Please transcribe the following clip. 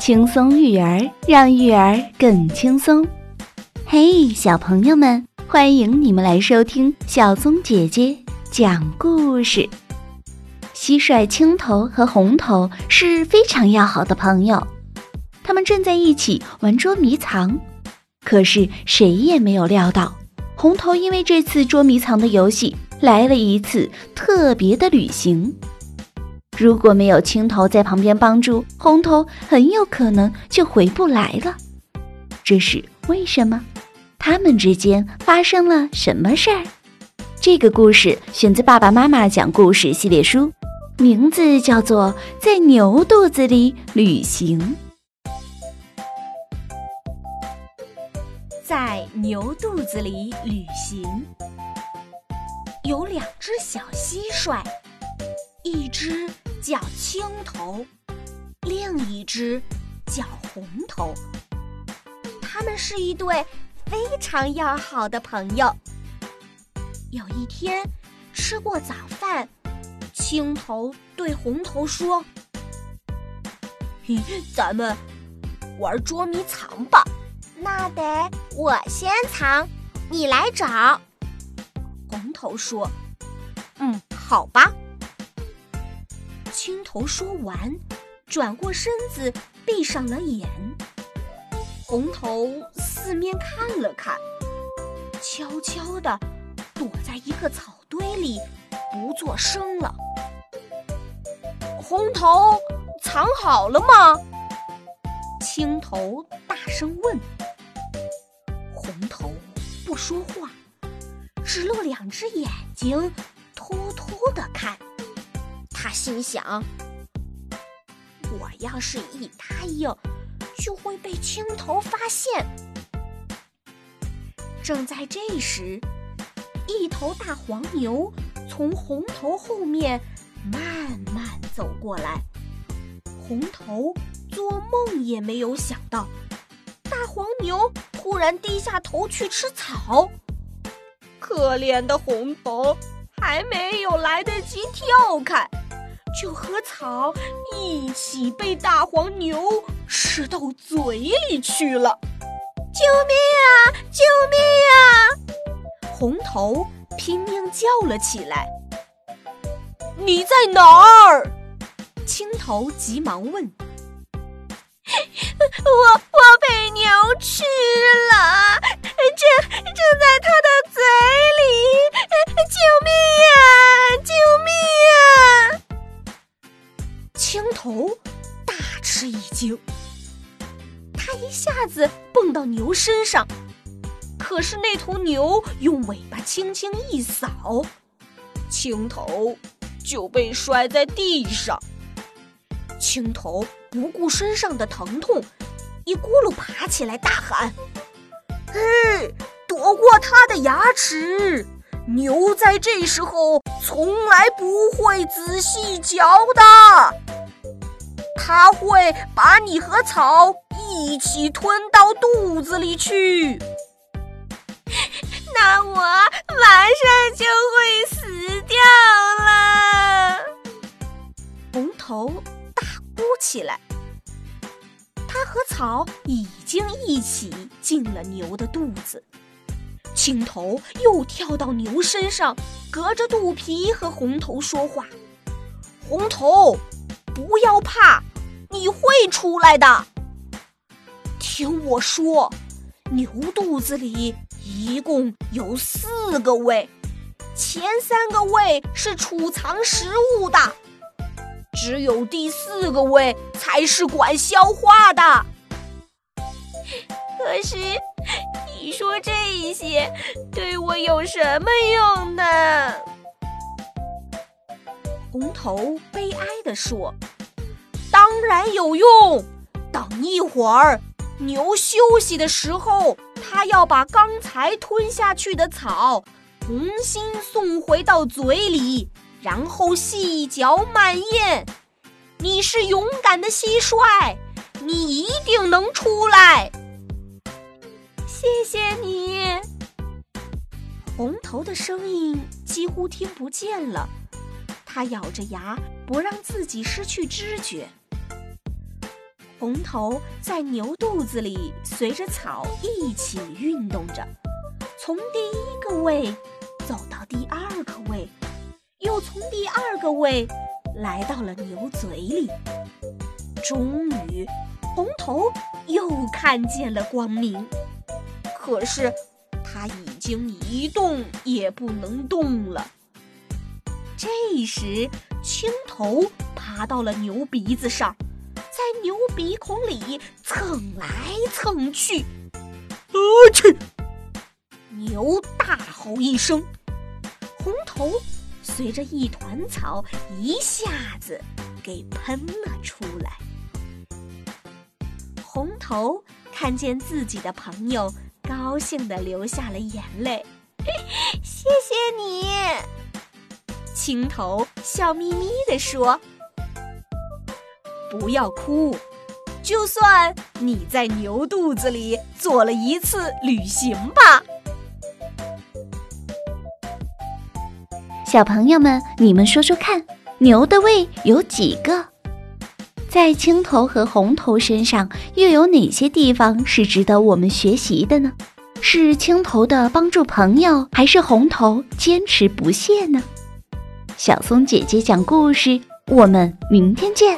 轻松育儿，让育儿更轻松。嘿，小朋友们，欢迎你们来收听小松姐姐讲故事。蟋蟀青头和红头是非常要好的朋友，他们正在一起玩捉迷藏。可是谁也没有料到，红头因为这次捉迷藏的游戏来了一次特别的旅行。如果没有青头在旁边帮助，红头很有可能就回不来了。这是为什么？他们之间发生了什么事儿？这个故事选自《爸爸妈妈讲故事》系列书，名字叫做《在牛肚子里旅行》。在牛肚子里旅行，有两只小蟋蟀，一只。叫青头，另一只叫红头。他们是一对非常要好的朋友。有一天，吃过早饭，青头对红头说：“嘿咱们玩捉迷藏吧。”那得我先藏，你来找。红头说：“嗯，好吧。”头说完，转过身子，闭上了眼。红头四面看了看，悄悄地躲在一个草堆里，不作声了。红头藏好了吗？青头大声问。红头不说话，只露两只眼睛，偷偷地看。他心想：“我要是一答应，就会被青头发现。”正在这时，一头大黄牛从红头后面慢慢走过来。红头做梦也没有想到，大黄牛突然低下头去吃草。可怜的红头还没有来得及跳开。就和草一起被大黄牛吃到嘴里去了！救命啊！救命啊！红头拼命叫了起来。你在哪儿？青头急忙问。我我被牛惊，他一下子蹦到牛身上，可是那头牛用尾巴轻轻一扫，青头就被摔在地上。青头不顾身上的疼痛，一咕噜爬起来，大喊：“嘿，躲过他的牙齿！牛在这时候从来不会仔细嚼的。”它会把你和草一起吞到肚子里去，那我马上就会死掉了。红头大哭起来。它和草已经一起进了牛的肚子。青头又跳到牛身上，隔着肚皮和红头说话：“红头，不要怕。”你会出来的。听我说，牛肚子里一共有四个胃，前三个胃是储藏食物的，只有第四个胃才是管消化的。可是，你说这些对我有什么用呢？红头悲哀地说。当然有用。等一会儿，牛休息的时候，它要把刚才吞下去的草重新送回到嘴里，然后细嚼慢咽。你是勇敢的蟋蟀，你一定能出来。谢谢你。红头的声音几乎听不见了，它咬着牙，不让自己失去知觉。红头在牛肚子里随着草一起运动着，从第一个胃走到第二个胃，又从第二个胃来到了牛嘴里。终于，红头又看见了光明，可是他已经一动也不能动了。这时，青头爬到了牛鼻子上。在牛鼻孔里蹭来蹭去，啊去！牛大吼一声，红头随着一团草一下子给喷了出来。红头看见自己的朋友，高兴的流下了眼泪。谢谢你，青头笑眯眯地说。不要哭，就算你在牛肚子里做了一次旅行吧。小朋友们，你们说说看，牛的胃有几个？在青头和红头身上又有哪些地方是值得我们学习的呢？是青头的帮助朋友，还是红头坚持不懈呢？小松姐姐讲故事，我们明天见。